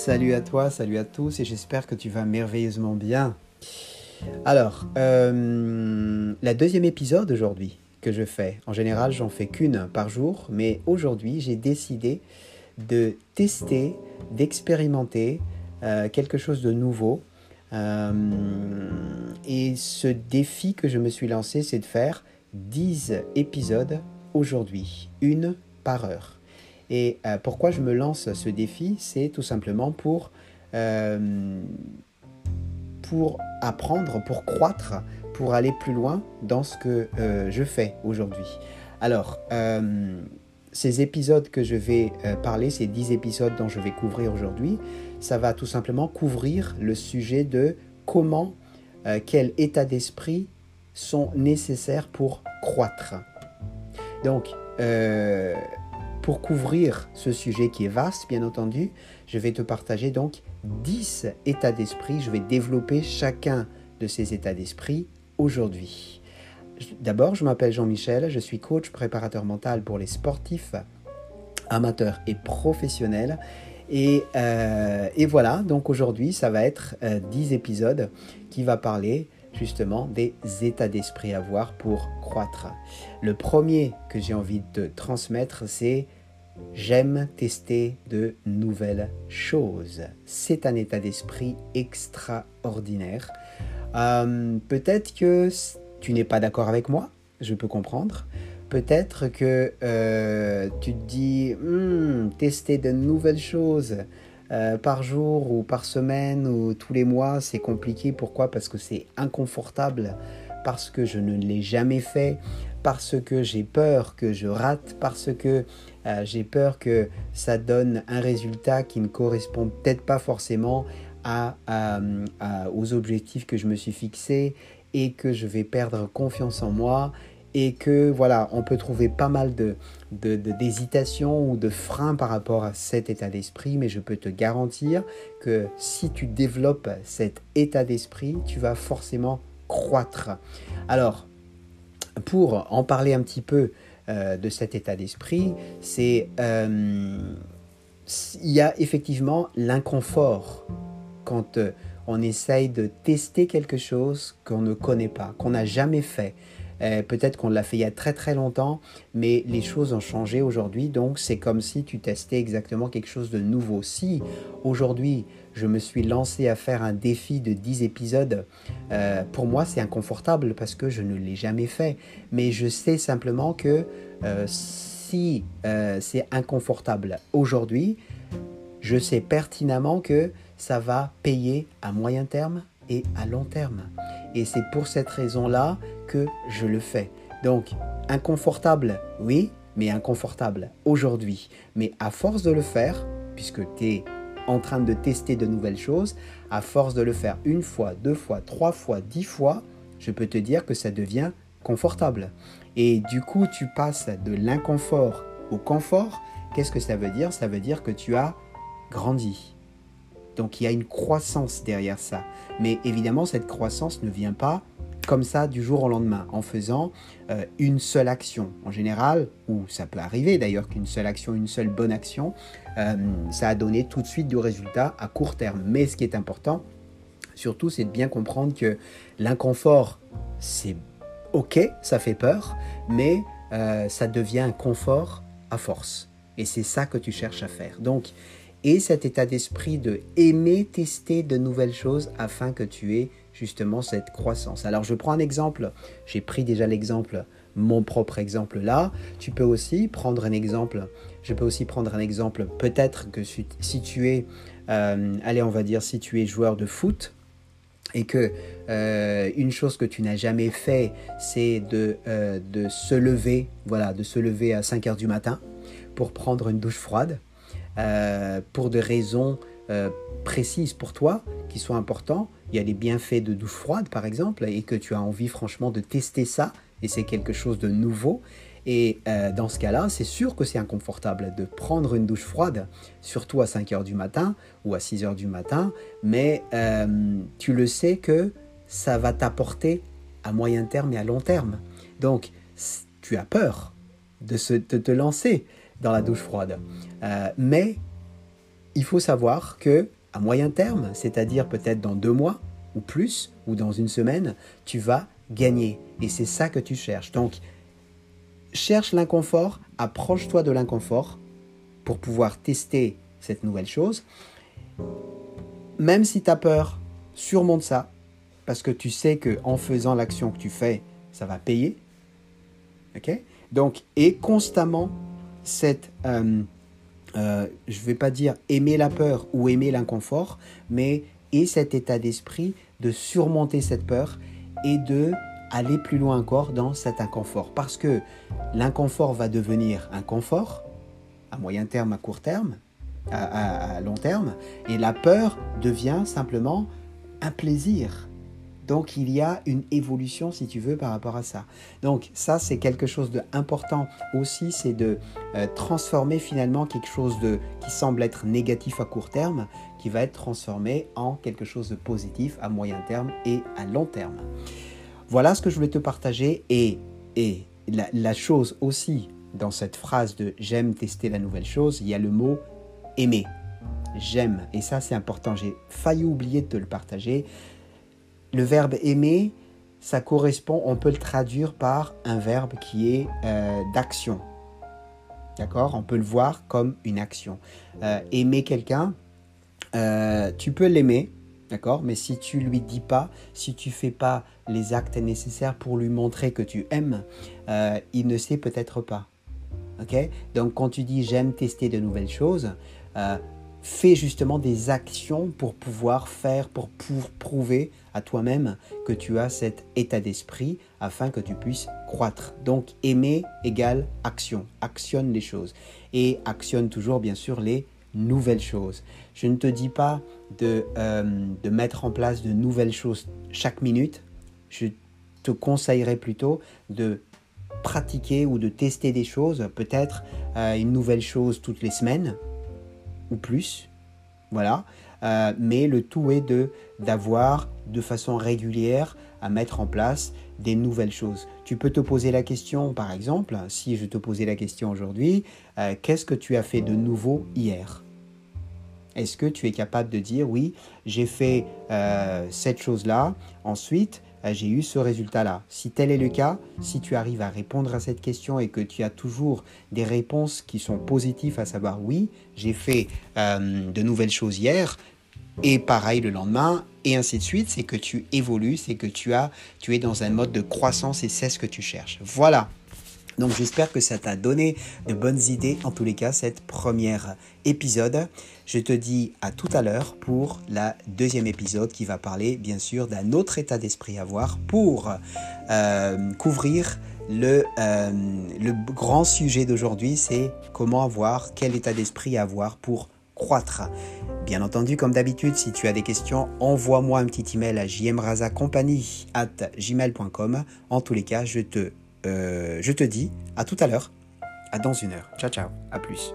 Salut à toi, salut à tous et j'espère que tu vas merveilleusement bien. Alors, euh, la deuxième épisode aujourd'hui que je fais, en général j'en fais qu'une par jour, mais aujourd'hui j'ai décidé de tester, d'expérimenter euh, quelque chose de nouveau. Euh, et ce défi que je me suis lancé, c'est de faire 10 épisodes aujourd'hui, une par heure. Et euh, pourquoi je me lance ce défi? C'est tout simplement pour, euh, pour apprendre, pour croître, pour aller plus loin dans ce que euh, je fais aujourd'hui. Alors, ces épisodes que je vais parler, ces 10 épisodes dont je vais couvrir aujourd'hui, ça va tout simplement couvrir le sujet de comment, quel état d'esprit sont nécessaires pour croître. Donc, pour couvrir ce sujet qui est vaste, bien entendu, je vais te partager donc 10 états d'esprit. Je vais développer chacun de ces états d'esprit aujourd'hui. D'abord, je m'appelle Jean-Michel, je suis coach préparateur mental pour les sportifs amateurs et professionnels. Et, euh, voilà, donc aujourd'hui, ça va être 10 euh, épisodes qui va parler justement des états d'esprit à avoir pour croître. Le premier que j'ai envie de transmettre, c'est J'aime tester de nouvelles choses. C'est un état d'esprit extraordinaire. Euh, peut-être que tu n'es pas d'accord avec moi, je peux comprendre. Peut-être que euh, tu te dis, hmm, tester de nouvelles choses euh, par jour ou par semaine ou tous les mois, c'est compliqué. Pourquoi? Parce que c'est inconfortable, parce que je ne l'ai jamais fait, parce que j'ai peur que je rate, parce que euh, j'ai peur que ça donne un résultat qui ne correspond peut-être pas forcément aux objectifs que je me suis fixés et que je vais perdre confiance en moi et que voilà, on peut trouver pas mal de, ou de freins par rapport à cet état d'esprit, mais je peux te garantir que si tu développes cet état d'esprit, tu vas forcément croître. Alors, pour en parler un petit peu euh, de cet état d'esprit, c'est euh, il y a effectivement l'inconfort quand euh, on essaye de tester quelque chose qu'on ne connaît pas, qu'on n'a jamais fait. Euh, peut-être qu'on l'a fait il y a très très longtemps, mais les choses ont changé aujourd'hui, donc c'est comme si tu testais exactement quelque chose de nouveau. Si aujourd'hui je me suis lancé à faire un défi de 10 épisodes, euh, pour moi c'est inconfortable parce que je ne l'ai jamais fait, mais je sais simplement que euh, si c'est inconfortable aujourd'hui, je sais pertinemment que ça va payer à moyen terme et à long terme. Et c'est pour cette raison-là que je le fais. Donc, inconfortable, oui, mais inconfortable aujourd'hui. Mais à force de le faire, puisque tu es en train de tester de nouvelles choses, à force de le faire une fois, deux fois, trois fois, dix fois, je peux te dire que ça devient confortable. Et du coup, tu passes de l'inconfort au confort. Qu'est-ce que ça veut dire? Ça veut dire que tu as grandi. Donc il y a une croissance derrière ça. Mais évidemment, cette croissance ne vient pas comme ça du jour au lendemain, en faisant euh, une seule action. En général, ou ça peut arriver d'ailleurs qu'une seule action, une seule bonne action, euh, ça a donné tout de suite du résultat à court terme. Mais ce qui est important, surtout, c'est de bien comprendre que l'inconfort, c'est ok, ça fait peur, mais euh, ça devient un confort à force. Et c'est ça que tu cherches à faire. Donc, et cet état d'esprit de aimer tester de nouvelles choses afin que tu aies justement cette croissance. Alors je prends un exemple, j'ai pris déjà l'exemple, mon propre exemple là, tu peux aussi prendre un exemple, je peux aussi prendre un exemple, peut-être que si tu es, euh, allez tu es joueur de foot, et que euh, une chose que tu n'as jamais fait, c'est de, euh, se lever, voilà, de se lever à 5 heures du matin pour prendre une douche froide, pour des raisons précises pour toi, qui sont importants, il y a des bienfaits de douche froide par exemple, et que tu as envie franchement de tester ça, et c'est quelque chose de nouveau. Et euh, dans ce cas-là, c'est sûr que c'est inconfortable de prendre une douche froide, surtout à 5 heures du matin ou à 6 heures du matin, mais euh, tu le sais que ça va t'apporter à moyen terme et à long terme. Donc, tu as peur de, se, te lancer dans la douche froide. Euh, mais il faut savoir que à moyen terme, c'est-à-dire peut-être dans deux mois ou plus, ou dans une semaine, tu vas gagner. Et c'est ça que tu cherches. Donc, cherche l'inconfort, approche-toi de l'inconfort pour pouvoir tester cette nouvelle chose. Même si tu as peur, surmonte ça, parce que tu sais que en faisant l'action que tu fais, ça va payer. Ok? Donc, et constamment cette, euh, euh, je ne vais pas dire aimer la peur ou aimer l'inconfort, mais et cet état d'esprit de surmonter cette peur et de aller plus loin encore dans cet inconfort. Parce que l'inconfort va devenir un confort à moyen terme, à court terme, à long terme, et la peur devient simplement un plaisir donc il y a une évolution, si tu veux, par rapport à ça. Donc ça, c'est quelque chose d'important aussi, c'est de euh, transformer finalement quelque chose de, qui semble être négatif à court terme, qui va être transformé en quelque chose de positif à moyen terme et à long terme. Voilà ce que je voulais te partager et, et la, la chose aussi dans cette phrase de j'aime tester la nouvelle chose, il y a le mot aimer. J'aime. Et ça, c'est important. J'ai failli oublier de te le partager le verbe aimer, ça correspond, on peut le traduire par un verbe qui est euh, d'action. D'accord? On peut le voir comme une action. Euh, aimer quelqu'un, euh, tu peux l'aimer, d'accord? Mais si tu lui dis pas, si tu fais pas les actes nécessaires pour lui montrer que tu aimes, il ne sait peut-être pas. Ok? Donc quand tu dis j'aime tester de nouvelles choses, fais justement des actions pour pouvoir faire, pour, prouver à toi-même que tu as cet état d'esprit afin que tu puisses croître. Donc aimer égale action, actionne les choses et actionne toujours bien sûr les nouvelles choses. Je ne te dis pas de, euh, de mettre en place de nouvelles choses chaque minute, je te conseillerais plutôt de pratiquer ou de tester des choses, peut-être euh, une nouvelle chose toutes les semaines, plus. Voilà. Euh, mais le tout est de d'avoir de façon régulière à mettre en place des nouvelles choses. Tu peux te poser la question, par exemple, si je te posais la question aujourd'hui, euh, qu'est-ce que tu as fait de nouveau hier? Est-ce que tu es capable de dire, oui, j'ai fait euh, cette chose-là, ensuite, j'ai eu ce résultat-là. Si tel est le cas, si tu arrives à répondre à cette question et que tu as toujours des réponses qui sont positives, à savoir oui, j'ai fait euh, de nouvelles choses hier, et pareil le lendemain, et ainsi de suite, c'est que tu évolues, c'est que tu as, tu es dans un mode de croissance et c'est ce que tu cherches. Voilà. Donc j'espère que ça t'a donné de bonnes idées, en tous les cas, cette première épisode. Je te dis à tout à l'heure pour la deuxième épisode qui va parler bien sûr d'un autre état d'esprit à avoir pour euh, couvrir le, euh, le grand sujet d'aujourd'hui, c'est comment avoir, quel état d'esprit avoir pour croître. Bien entendu, comme d'habitude, si tu as des questions, envoie-moi un petit email à jmrazacompagnie at gmail.com. En tous les cas, je te je te dis à tout à l'heure, à dans une heure. Ciao ciao, à plus.